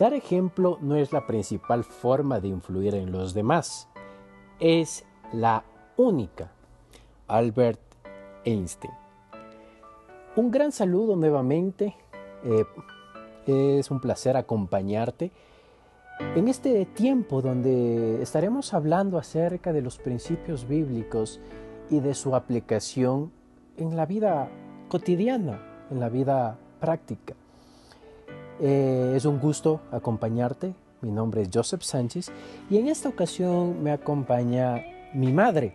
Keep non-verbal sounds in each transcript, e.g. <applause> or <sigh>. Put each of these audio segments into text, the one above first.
Dar ejemplo no es la principal forma de influir en los demás, es la única. Albert Einstein. Un gran saludo nuevamente. Eh, es un placer acompañarte en este tiempo donde estaremos hablando acerca de los principios bíblicos y de su aplicación en la vida cotidiana, en la vida práctica. Eh, es un gusto acompañarte. Mi nombre es Joseph Sánchez y en esta ocasión me acompaña mi madre,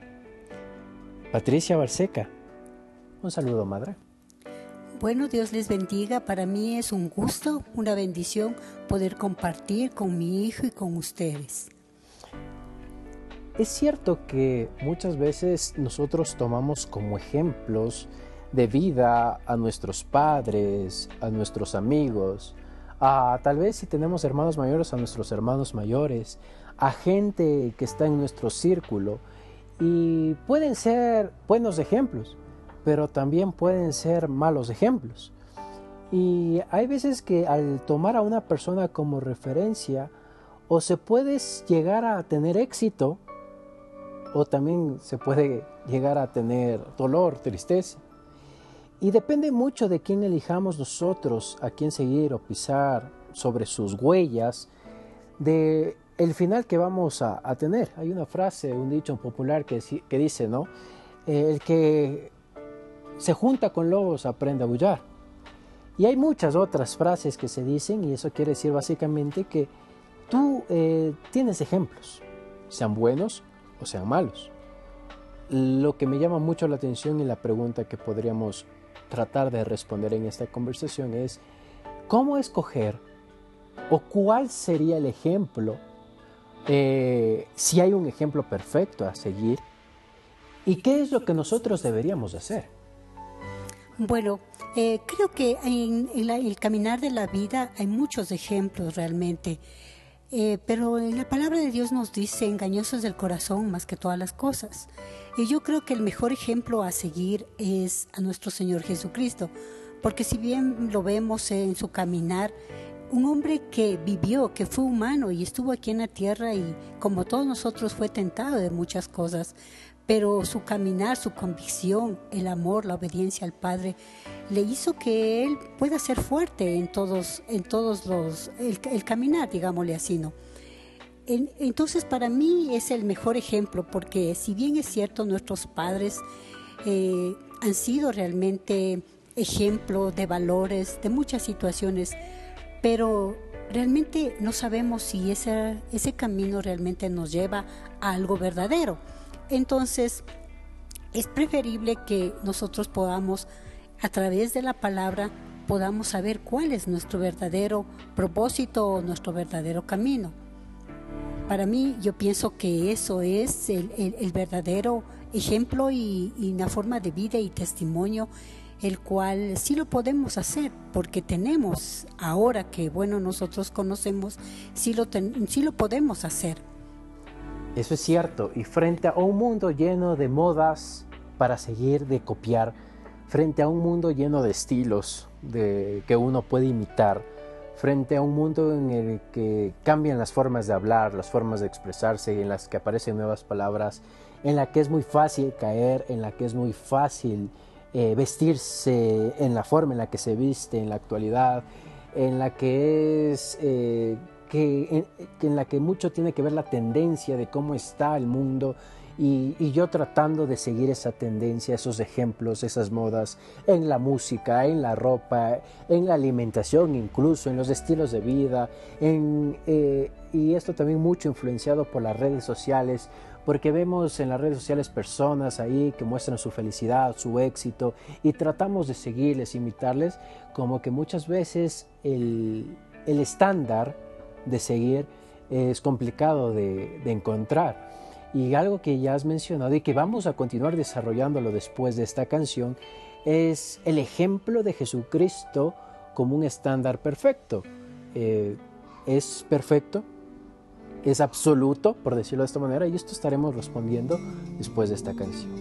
Patricia Barseca. Un saludo, madre. Bueno, Dios les bendiga. Para mí es un gusto, una bendición poder compartir con mi hijo y con ustedes. Es cierto que muchas veces nosotros tomamos como ejemplos de vida a nuestros padres, a nuestros amigos, a tal vez si tenemos hermanos mayores, a nuestros hermanos mayores, a gente que está en nuestro círculo y pueden ser buenos ejemplos, pero también pueden ser malos ejemplos. Y hay veces que al tomar a una persona como referencia, o se puede llegar a tener éxito, o también se puede llegar a tener dolor, tristeza. Y depende mucho de quién elijamos nosotros, a quién seguir o pisar sobre sus huellas, de el final que vamos a, tener. Hay una frase, un dicho popular que, dice, ¿no? Eh, el que se junta con lobos aprende a bullar. Y hay muchas otras frases que se dicen y eso quiere decir básicamente que tú eh, tienes ejemplos, sean buenos o sean malos. Lo que me llama mucho la atención y la pregunta que podríamos tratar de responder en esta conversación es, ¿cómo escoger o cuál sería el ejemplo eh, si hay un ejemplo perfecto a seguir y qué es lo que nosotros deberíamos hacer. Bueno, eh, creo que en, el caminar de la vida hay muchos ejemplos realmente, eh, pero en la palabra de Dios nos dice engañosos del corazón más que todas las cosas. Y yo creo que el mejor ejemplo a seguir es a nuestro Señor Jesucristo, porque si bien lo vemos en su caminar, un hombre que vivió, que fue humano y estuvo aquí en la tierra y como todos nosotros fue tentado de muchas cosas, pero su caminar, su convicción, el amor, la obediencia al Padre, le hizo que él pueda ser fuerte en todos, en todos los, el, caminar, digámosle así, ¿no? entonces para mí es el mejor ejemplo porque si bien es cierto nuestros padres eh, han sido realmente ejemplo de valores, de muchas situaciones, pero realmente no sabemos si ese, ese camino realmente nos lleva a algo verdadero. Entonces, es preferible que nosotros podamos, a través de la palabra, podamos saber cuál es nuestro verdadero propósito o nuestro verdadero camino. Para mí, yo pienso que eso es el, verdadero ejemplo y, y, una forma de vida y testimonio el cual sí lo podemos hacer, porque tenemos, ahora que bueno nosotros conocemos, sí lo, sí lo podemos hacer. Eso es cierto, y frente a un mundo lleno de modas para seguir de copiar, frente a un mundo lleno de estilos que uno puede imitar, frente a un mundo en el que cambian las formas de hablar, las formas de expresarse, en las que aparecen nuevas palabras, en la que es muy fácil caer, en la que es muy fácil eh, vestirse en la forma en la que se viste en la actualidad, en la que es eh, que, en, la que mucho tiene que ver la tendencia de cómo está el mundo y, y, yo tratando de seguir esa tendencia, esos ejemplos, esas modas en la música, en la ropa, en la alimentación incluso, en los estilos de vida, en, eh, y esto también mucho influenciado por las redes sociales, porque vemos en las redes sociales personas ahí que muestran su felicidad, su éxito, y tratamos de seguirles, imitarles, como que muchas veces el, estándar de seguir es complicado de, de encontrar. Y algo que ya has mencionado y que vamos a continuar desarrollándolo después de esta canción es el ejemplo de Jesucristo como un estándar perfecto. Eh, ¿Es perfecto? es absoluto, por decirlo de esta manera, y esto estaremos respondiendo después de esta canción.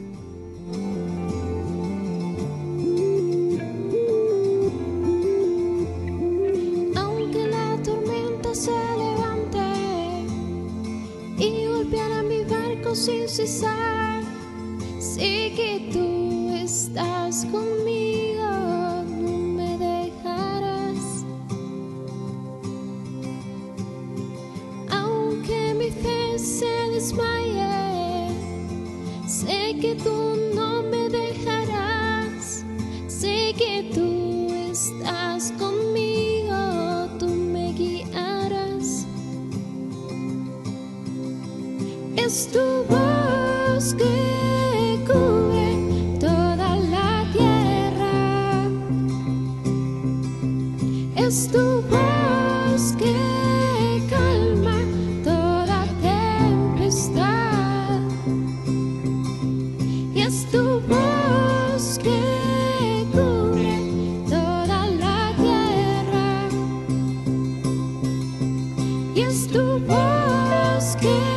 sin cesar. Sé que tú estás conmigo. skin.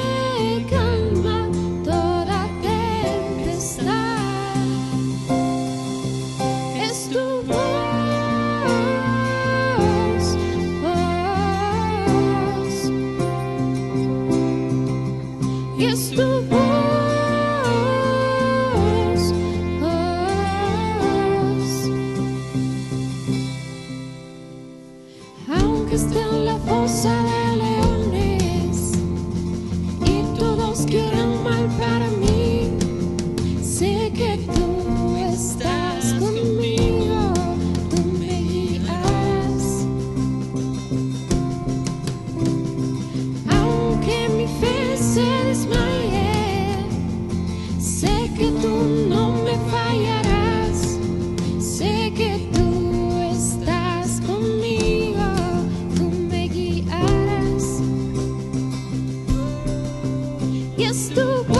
я с.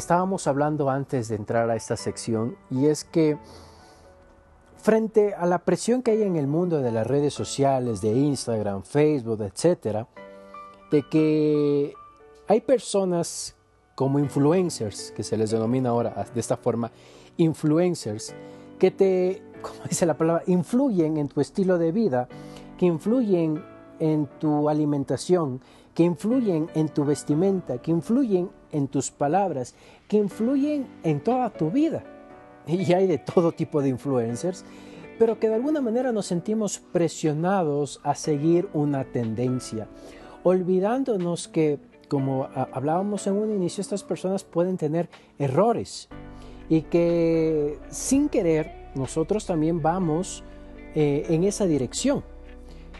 estábamos hablando antes de entrar a esta sección y es que frente a la presión que hay en el mundo de las redes sociales, de Instagram, Facebook, etcétera, de que hay personas como influencers, que se les denomina ahora de esta forma, influencers, que te, <laughs> dice la palabra, influyen en tu estilo de vida, que influyen en tu alimentación, que influyen en tu vestimenta, que influyen en tus palabras, que influyen en toda tu vida. <laughs> Y hay de todo tipo de influencers, pero que de alguna manera nos sentimos presionados a seguir una tendencia, olvidándonos que, como a- hablábamos en un inicio, estas personas pueden tener errores y que sin querer nosotros también vamos eh, en esa dirección,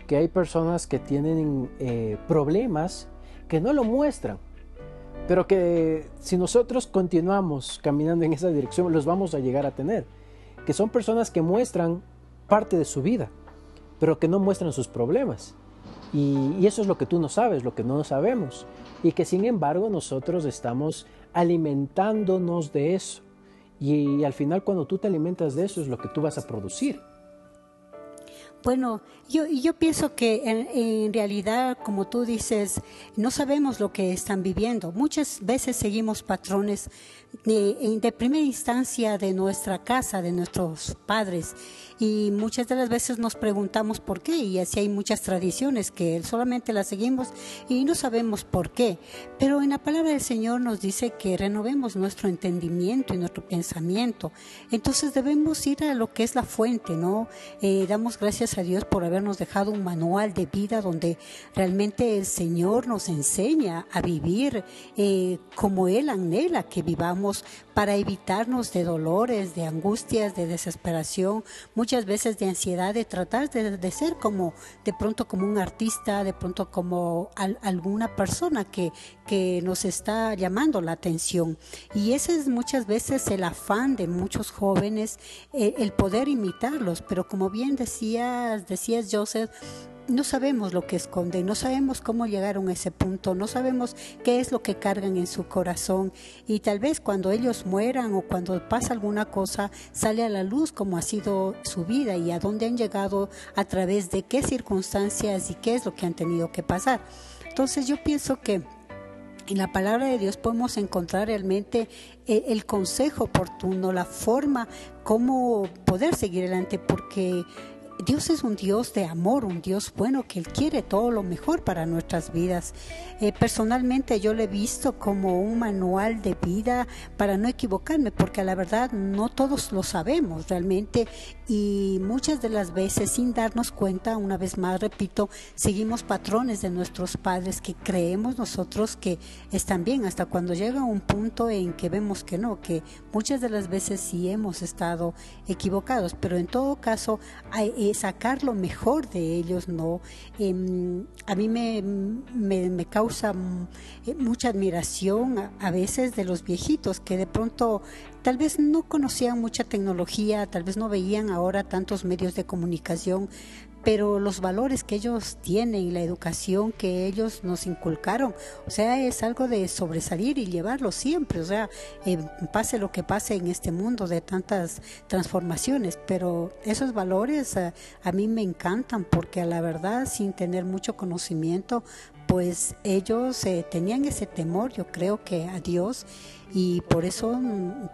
que hay personas que tienen eh, problemas que no lo muestran, pero que si nosotros continuamos caminando en esa dirección los vamos a llegar a tener, que son personas que muestran parte de su vida, pero que no muestran sus problemas. Y, eso es lo que tú no sabes, lo que no sabemos, y que sin embargo nosotros estamos alimentándonos de eso. Y, al final cuando tú te alimentas de eso es lo que tú vas a producir. Bueno, yo, yo pienso que en, realidad, como tú dices, no sabemos lo que están viviendo. Muchas veces seguimos patrones de primera instancia de nuestra casa, de nuestros padres, y muchas de las veces nos preguntamos por qué, y así hay muchas tradiciones que solamente las seguimos y no sabemos por qué. Pero en la palabra del Señor nos dice que renovemos nuestro entendimiento y nuestro pensamiento. Entonces debemos ir a lo que es la fuente, ¿no? Eh, damos gracias a Dios por habernos dejado un manual de vida donde realmente el Señor nos enseña a vivir eh, como Él anhela que vivamos para evitarnos de dolores, de angustias, de desesperación, muchas veces de ansiedad, de tratar de, ser como de pronto como un artista, de pronto como al- alguna persona que, que nos está llamando la atención. Y ese es muchas veces el afán de muchos jóvenes, eh, el poder imitarlos, pero como bien decías, Joseph, no sabemos lo que esconden, no sabemos cómo llegaron a ese punto, no sabemos qué es lo que cargan en su corazón y tal vez cuando ellos mueran o cuando pasa alguna cosa sale a la luz cómo ha sido su vida y a dónde han llegado a través de qué circunstancias y qué es lo que han tenido que pasar. Entonces yo pienso que en la palabra de Dios podemos encontrar realmente eh, el consejo oportuno, la forma cómo poder seguir adelante, porque Dios es un Dios de amor, un Dios bueno que Él quiere todo lo mejor para nuestras vidas. Eh, personalmente yo lo he visto como un manual de vida para no equivocarme, porque la verdad no todos lo sabemos realmente y muchas de las veces sin darnos cuenta, una vez más repito, seguimos patrones de nuestros padres que creemos nosotros que están bien, hasta cuando llega un punto en que vemos que no, que muchas de las veces sí hemos estado equivocados, pero en todo caso hay, sacar lo mejor de ellos, ¿no? Em, a mí me, me, me causa mm, eh, mucha admiración a veces de los viejitos que de pronto tal vez no conocían mucha tecnología, tal vez no veían ahora tantos medios de comunicación, pero los valores que ellos tienen y la educación que ellos nos inculcaron, o sea, es algo de sobresalir y llevarlo siempre, o sea, eh, pase lo que pase en este mundo de tantas transformaciones, pero esos valores eh, a mí me encantan porque a la verdad, sin tener mucho conocimiento, pues ellos eh, tenían ese temor, yo creo que a Dios, y por eso mm,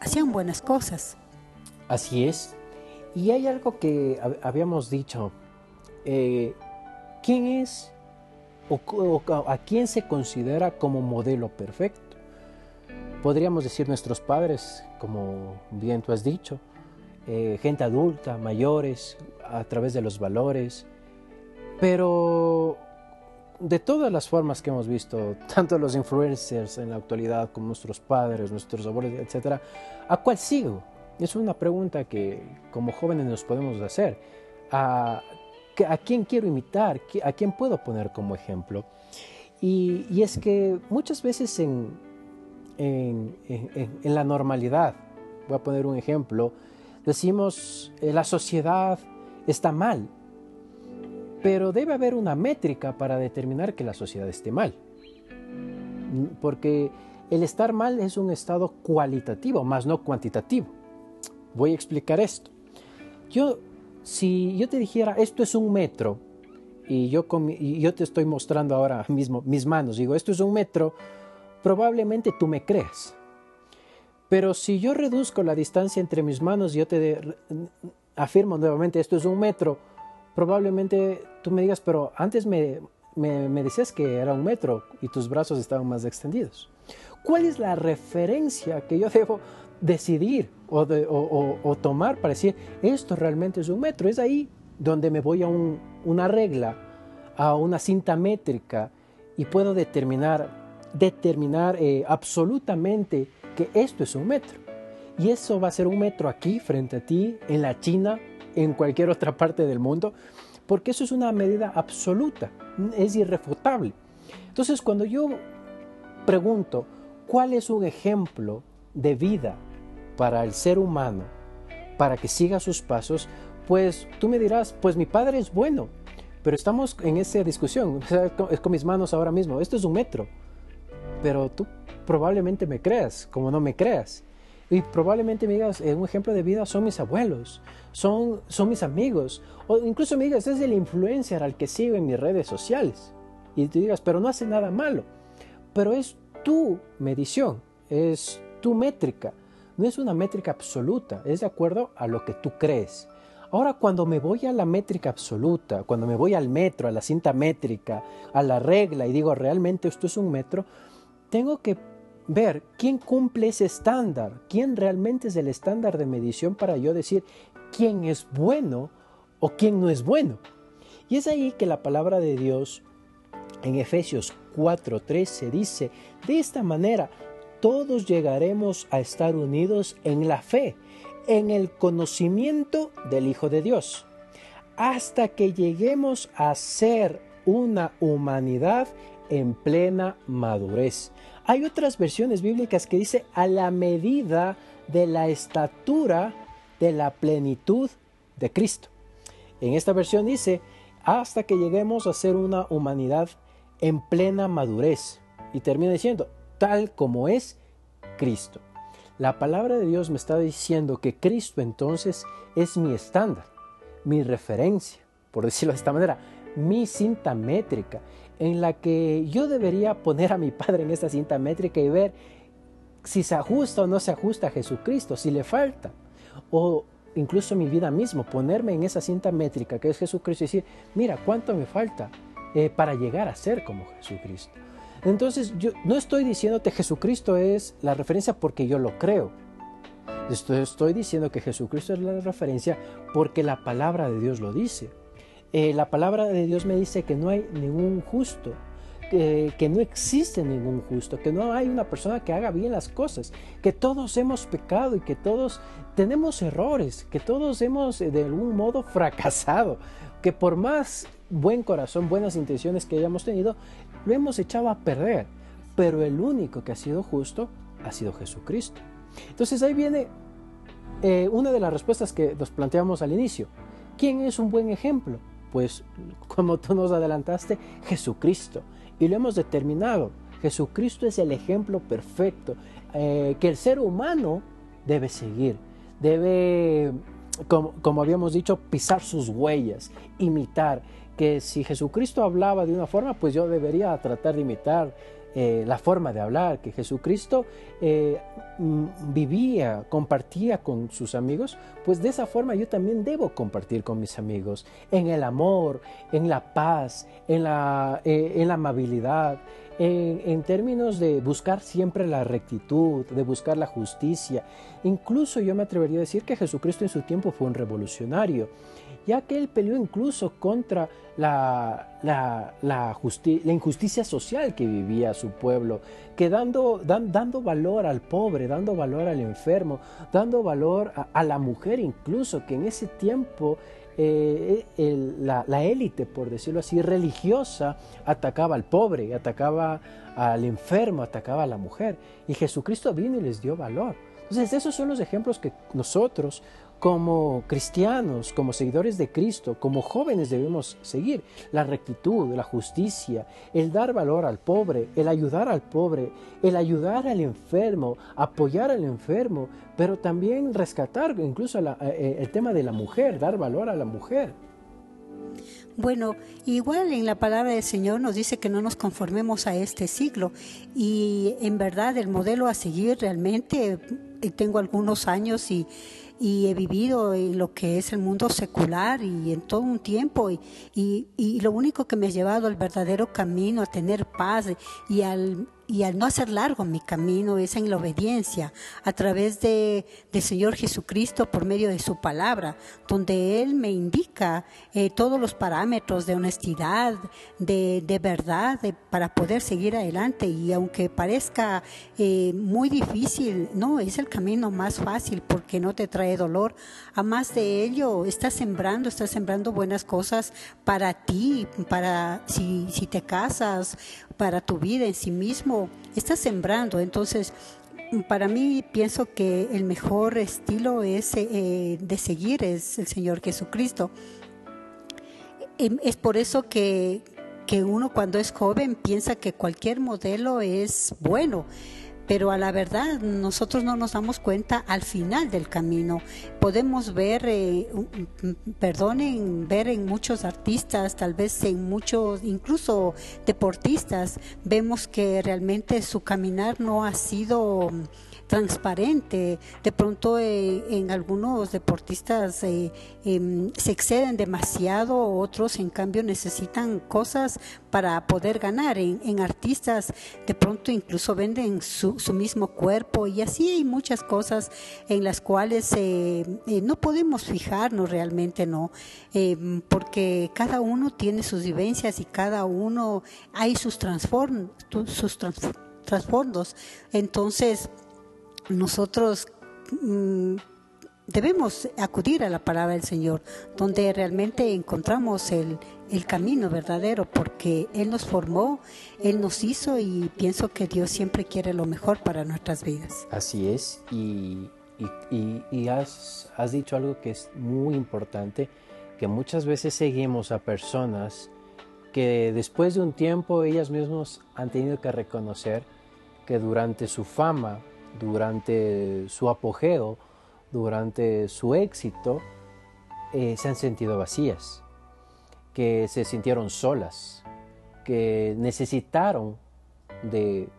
hacían buenas cosas. Así es. Y hay algo que hab- habíamos dicho. eh, ¿Quién es o, a quién se considera como modelo perfecto? Podríamos decir nuestros padres, como bien tú has dicho, eh, gente adulta, mayores, a través de los valores, pero de todas las formas que hemos visto, <laughs> tanto los influencers en la actualidad como nuestros padres, nuestros abuelos, etcétera, ¿a cuál sigo? Es una pregunta que como jóvenes nos podemos hacer. ¿A, quién quiero imitar? ¿Qui- ¿A quién puedo poner como ejemplo? Y, es que muchas veces en, en, la normalidad, voy a poner un ejemplo, decimos eh, la sociedad está mal, pero debe haber una métrica para determinar que la sociedad esté mal. Porque el estar mal es un estado cualitativo, más no cuantitativo. Voy a explicar esto. Yo, si yo te dijera, esto es un metro, y yo, con y yo te estoy mostrando ahora mismo mis manos, digo, esto es un metro, probablemente tú me creas. Pero si yo reduzco la distancia entre mis manos y yo te de- afirmo nuevamente esto es un metro, probablemente tú me digas, pero antes me, me- me decías que era un metro y tus brazos estaban más extendidos. ¿Cuál es la referencia que yo debo decidir o, tomar para decir esto realmente es un metro? Es ahí donde me voy a un- una regla, a una cinta métrica y puedo determinar, determinar eh, absolutamente que esto es un metro. Y eso va a ser un metro aquí, frente a ti, en la China, en cualquier otra parte del mundo, porque eso es una medida absoluta, es irrefutable. Entonces, cuando yo pregunto, ¿cuál es un ejemplo de vida para el ser humano, para que siga sus pasos? Pues tú me dirás, pues mi padre es bueno, pero estamos en esa discusión, <laughs> es con mis manos ahora mismo, esto es un metro, pero tú probablemente me creas, como no me creas. Y probablemente me digas, un ejemplo de vida son mis abuelos, son, son mis amigos, o incluso me digas, es el influencer al que sigo en mis redes sociales. Y tú digas, pero no hace nada malo. Pero es tu medición, es tu métrica, no es una métrica absoluta, es de acuerdo a lo que tú crees. Ahora, cuando me voy a la métrica absoluta, cuando me voy al metro, a la cinta métrica, a la regla y digo, realmente esto es un metro, tengo que ver quién cumple ese estándar, quién realmente es el estándar de medición para yo decir quién es bueno o quién no es bueno. Y es ahí que la palabra de Dios en Efesios 4:13 dice, de esta manera todos llegaremos a estar unidos en la fe, en el conocimiento del Hijo de Dios, hasta que lleguemos a ser una humanidad en plena madurez. Hay otras versiones bíblicas que dice a la medida de la estatura de la plenitud de Cristo. En esta versión dice hasta que lleguemos a ser una humanidad en plena madurez. Y termina diciendo tal como es Cristo. La palabra de Dios me está diciendo que Cristo entonces es mi estándar, mi referencia, por decirlo de esta manera, mi cinta métrica, en la que yo debería poner a mi Padre en esta cinta métrica y ver si se ajusta o no se ajusta a Jesucristo, si le falta. O incluso mi vida mismo, ponerme en esa cinta métrica que es Jesucristo y decir, mira, ¿cuánto me falta eh, para llegar a ser como Jesucristo? Entonces, yo no estoy diciéndote Jesucristo es la referencia porque yo lo creo. Estoy, diciendo que Jesucristo es la referencia porque la palabra de Dios lo dice. Eh, la palabra de Dios me dice que no hay ningún justo, que, no existe ningún justo, que no hay una persona que haga bien las cosas, que todos hemos pecado y que todos tenemos errores, que todos hemos eh, de algún modo <laughs> fracasado, que por más buen corazón, buenas intenciones que hayamos tenido, lo hemos echado a perder. Pero el único que ha sido justo ha sido Jesucristo. Entonces ahí viene eh, una de las respuestas que nos planteamos al inicio. ¿Quién es un buen ejemplo? Pues <laughs> como tú nos adelantaste, Jesucristo. Y lo hemos determinado. Jesucristo es el ejemplo perfecto eh, que el ser humano debe seguir. Debe, como, como habíamos dicho, pisar sus huellas, imitar. Que si Jesucristo hablaba de una forma, pues yo debería tratar de imitar eh, la forma de hablar, que Jesucristo eh, vivía, compartía con sus amigos, pues de esa forma yo también debo compartir con mis amigos, en el amor, en la paz, en la, eh, en la amabilidad, en, en, términos de buscar siempre la rectitud, de buscar la justicia. Incluso yo me atrevería a decir que Jesucristo en su tiempo fue un revolucionario, ya que él peleó incluso contra la, la, la, la injusticia social que vivía su pueblo, dando, dan, dando valor al pobre, dando valor al enfermo, dando valor a, la mujer incluso, que en ese tiempo eh, la, la, élite, por decirlo así, religiosa, atacaba al pobre, atacaba al enfermo, atacaba a la mujer. Y Jesucristo vino y les dio valor. Entonces, esos son los ejemplos que nosotros, como cristianos, como seguidores de Cristo, como jóvenes debemos seguir. La rectitud, la justicia, el dar valor al pobre, el ayudar al pobre, el ayudar al enfermo, apoyar al enfermo, pero también rescatar incluso la, eh, el tema de la mujer, dar valor a la mujer. Bueno, igual en la palabra del Señor nos dice que no nos conformemos a este siglo y en verdad el modelo a seguir realmente, eh, tengo algunos años y, y he vivido en lo que es el mundo secular y en todo un tiempo y, y, y lo único que me ha llevado al verdadero camino, a tener paz y al, y al no hacer largo mi camino es en la obediencia a través de del Señor Jesucristo por medio de su palabra, donde Él me indica eh, todos los parámetros de honestidad, de, de verdad, para poder seguir adelante. Y aunque parezca eh, muy difícil, no, es el camino más fácil porque no te trae dolor. A más de ello, estás sembrando, estás sembrando buenas cosas para ti, para si, si te casas, para tu vida en sí mismo, estás sembrando. Entonces, para mí pienso que el mejor estilo es eh, de seguir es el Señor Jesucristo. Em, Es por eso que, que uno cuando es joven piensa que cualquier modelo es bueno, pero a la verdad nosotros no nos damos cuenta al final del camino. Podemos ver, eh, perdonen, ver en muchos artistas, tal vez en muchos, incluso deportistas, vemos que realmente su caminar no ha sido transparente. De pronto eh, en algunos deportistas eh, em, se exceden demasiado, otros en cambio necesitan cosas para poder ganar. En, artistas de pronto incluso venden su, mismo cuerpo y así hay muchas cosas en las cuales eh, eh, no podemos fijarnos realmente, ¿no? Em, porque cada uno tiene sus vivencias y cada uno hay sus, transform, sus trasfondos. Entonces, nosotros mm, debemos acudir a la palabra del Señor, donde realmente encontramos el, el camino verdadero, porque Él nos formó, Él nos hizo y pienso que Dios siempre quiere lo mejor para nuestras vidas. Así es, y, y- has, has dicho algo que es muy importante, que muchas veces seguimos a personas que después de un tiempo ellas mismas han tenido que reconocer que durante su fama, durante su apogeo, durante su éxito, eh, se han sentido vacías, que se sintieron solas, que necesitaron de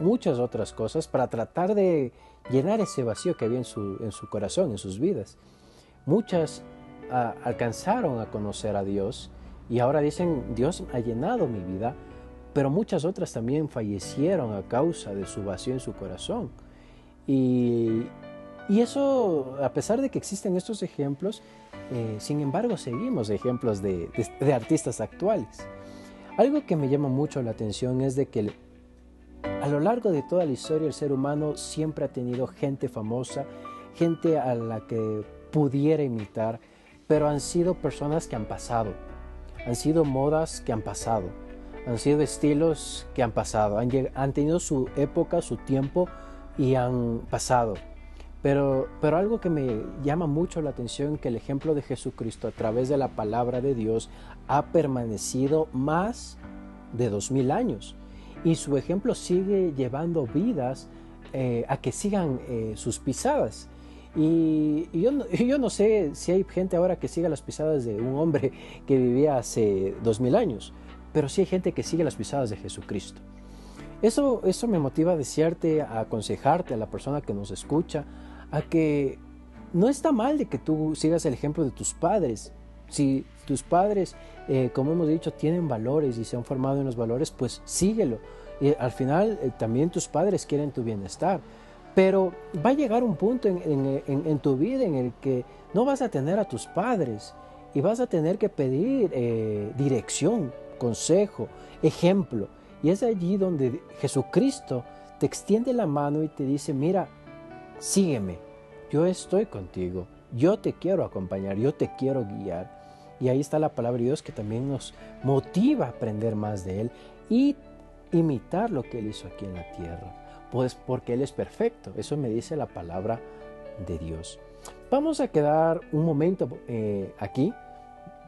muchas otras cosas para tratar de llenar ese vacío que había en su, en su corazón, en sus vidas. Muchas ah, alcanzaron a conocer a Dios y ahora dicen, Dios ha llenado mi vida, pero muchas otras también fallecieron a causa de su vacío en su corazón. Y, y eso, a pesar de que existen estos ejemplos, eh, sin embargo seguimos ejemplos de, artistas actuales. Algo que me llama mucho la atención es de que a lo largo de toda la historia el ser humano siempre ha tenido gente famosa, gente a la que pudiera imitar, pero han sido personas que han pasado, han sido modas que han pasado, han sido estilos que han pasado, han tenido su época, su tiempo y han pasado. Pero, pero algo que me llama mucho la atención que el ejemplo de Jesucristo a través de la palabra de Dios ha permanecido más de dos mil años y su ejemplo sigue llevando vidas eh, a que sigan eh, sus pisadas. Y, yo, no, <laughs> yo no sé si hay gente ahora que siga las pisadas de un hombre que vivía hace dos mil años, pero sí hay gente que sigue las pisadas de Jesucristo. Eso, eso me motiva a desearte, a aconsejarte a la persona que nos escucha, a que no está mal de que tú sigas el ejemplo de tus padres. Si tus padres, eh, como hemos dicho, tienen valores y se han formado en los valores, pues síguelo. Y al final eh, también tus padres quieren tu bienestar. Pero va a llegar un punto en, tu vida en el que no vas a tener a tus padres y vas a tener que pedir eh, dirección, consejo, ejemplo. Y es allí donde Jesucristo te extiende la mano y te dice, mira, sígueme, yo estoy contigo, yo te quiero acompañar, yo te quiero guiar. Y ahí está la palabra de Dios que también nos motiva a aprender más de Él y imitar lo que Él hizo aquí en la tierra. Pues porque Él es perfecto, eso me dice la palabra de Dios. Vamos a quedar un momento eh, aquí,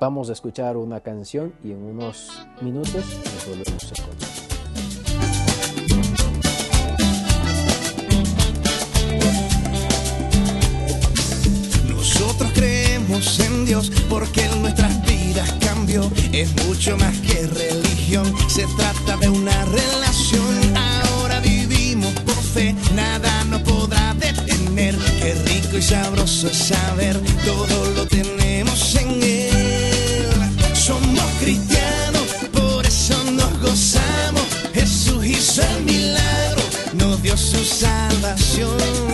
vamos a escuchar una canción y en unos minutos nos volvemos a encontrar. Porque en nuestras vidas cambió. es mucho más que religión, se trata de una relación. Ahora vivimos por fe, nada nos podrá detener. Qué rico y sabroso es saber, todo lo tenemos en Él. Somos cristianos, por eso nos gozamos. Jesús hizo el milagro, nos dio su salvación.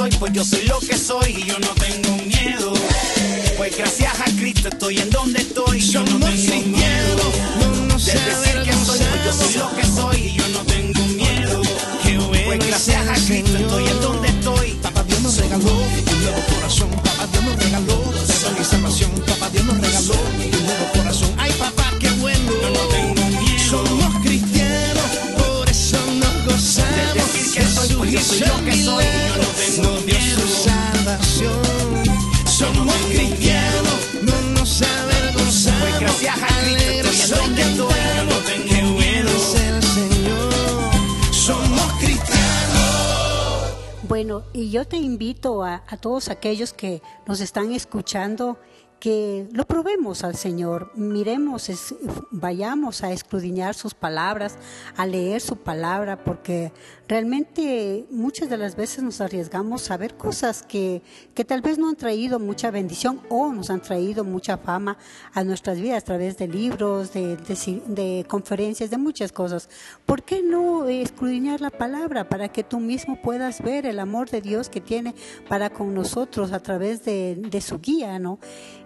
Soy, pues yo soy lo que soy y yo no tengo miedo. Pues gracias a Cristo estoy en donde estoy. Yo no tengo miedo cristianos, no nos de decir que soy, pues yo soy lo que soy y yo no tengo miedo. Pues es gracias a Cristo estoy en donde estoy. Papá Dios nos regaló un nuevo corazón, papá Dios nos regaló perdón y salvación, papá Dios nos regaló un nuevo corazón. Ay papá, qué bueno. Yo no tengo miedo Somos cristianos, por eso nos gozamos. De decir que soy, pues yo soy lo que soy, y yo te invito a, todos aquellos que nos están escuchando que lo probemos al Señor, miremos, vayamos a escudriñar sus palabras, a leer su palabra, porque realmente muchas de las veces nos arriesgamos a ver cosas que, que tal vez no han traído mucha bendición o nos han traído mucha fama a nuestras vidas a través de libros, de, de conferencias, de muchas cosas. ¿Por qué no escudriñar la palabra para que tú mismo puedas ver el amor de Dios que tiene para con nosotros a través de, de su guía, ¿no?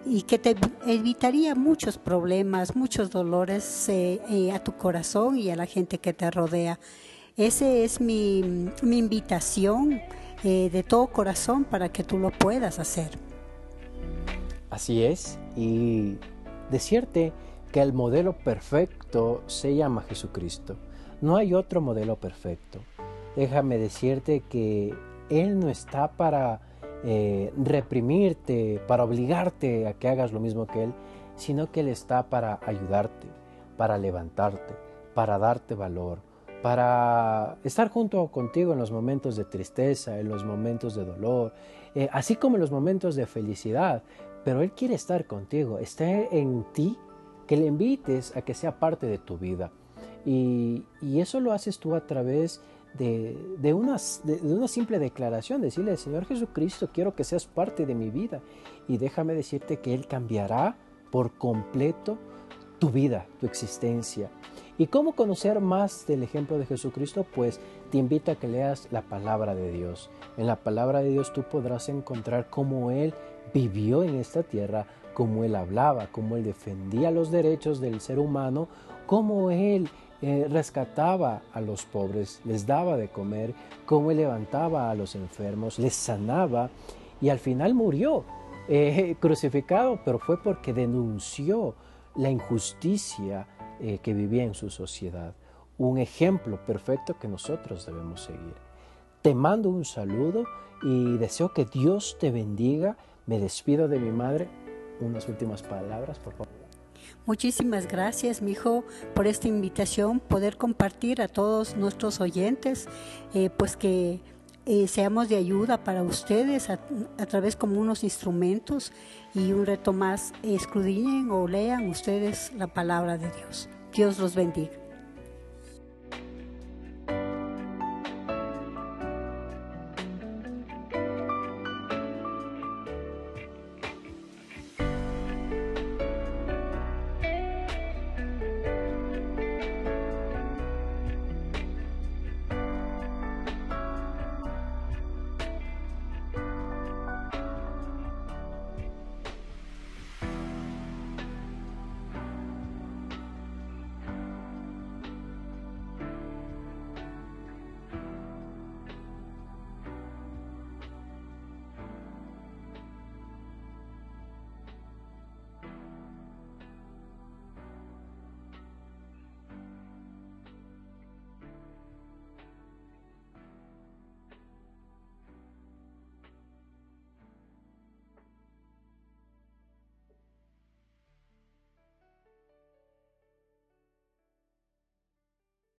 Y que te evitaría muchos problemas, muchos dolores eh, eh, a tu corazón y a la gente que te rodea. Esa es mi, mi invitación eh, de todo corazón para que tú lo puedas hacer. Así es, y decirte que el modelo perfecto se llama Jesucristo. No hay otro modelo perfecto. Déjame decirte que Él no está para eh, reprimirte, para obligarte a que hagas lo mismo que Él, sino que Él está para ayudarte, para levantarte, para darte valor, para estar junto contigo en los momentos de tristeza, en los momentos de dolor, eh, así como en los momentos de felicidad. Pero Él quiere estar contigo, está en ti que le invites a que sea parte de tu vida. Y, y eso lo haces tú a través de, de, una, una simple declaración, decirle, Señor Jesucristo, quiero que seas parte de mi vida. Y déjame decirte que Él cambiará por completo tu vida, tu existencia. ¿Y cómo conocer más del ejemplo de Jesucristo? Pues te invito a que leas la palabra de Dios. En la palabra de Dios tú podrás encontrar cómo Él vivió en esta tierra, cómo Él hablaba, cómo Él defendía los derechos del ser humano, cómo Él eh, rescataba a los pobres, les daba de comer, cómo levantaba a los enfermos, les sanaba y al final murió eh, <laughs> crucificado, pero fue porque denunció la injusticia eh, que vivía en su sociedad. Un ejemplo perfecto que nosotros debemos seguir. Te mando un saludo y deseo que Dios te bendiga. Me despido de mi madre. Unas últimas palabras, por favor. Muchísimas gracias, mi hijo, por esta invitación, poder compartir a todos nuestros oyentes, eh, pues que eh, seamos de ayuda para ustedes a, a, través como unos instrumentos y un reto más, escudriñen o lean ustedes la palabra de Dios. Dios los bendiga.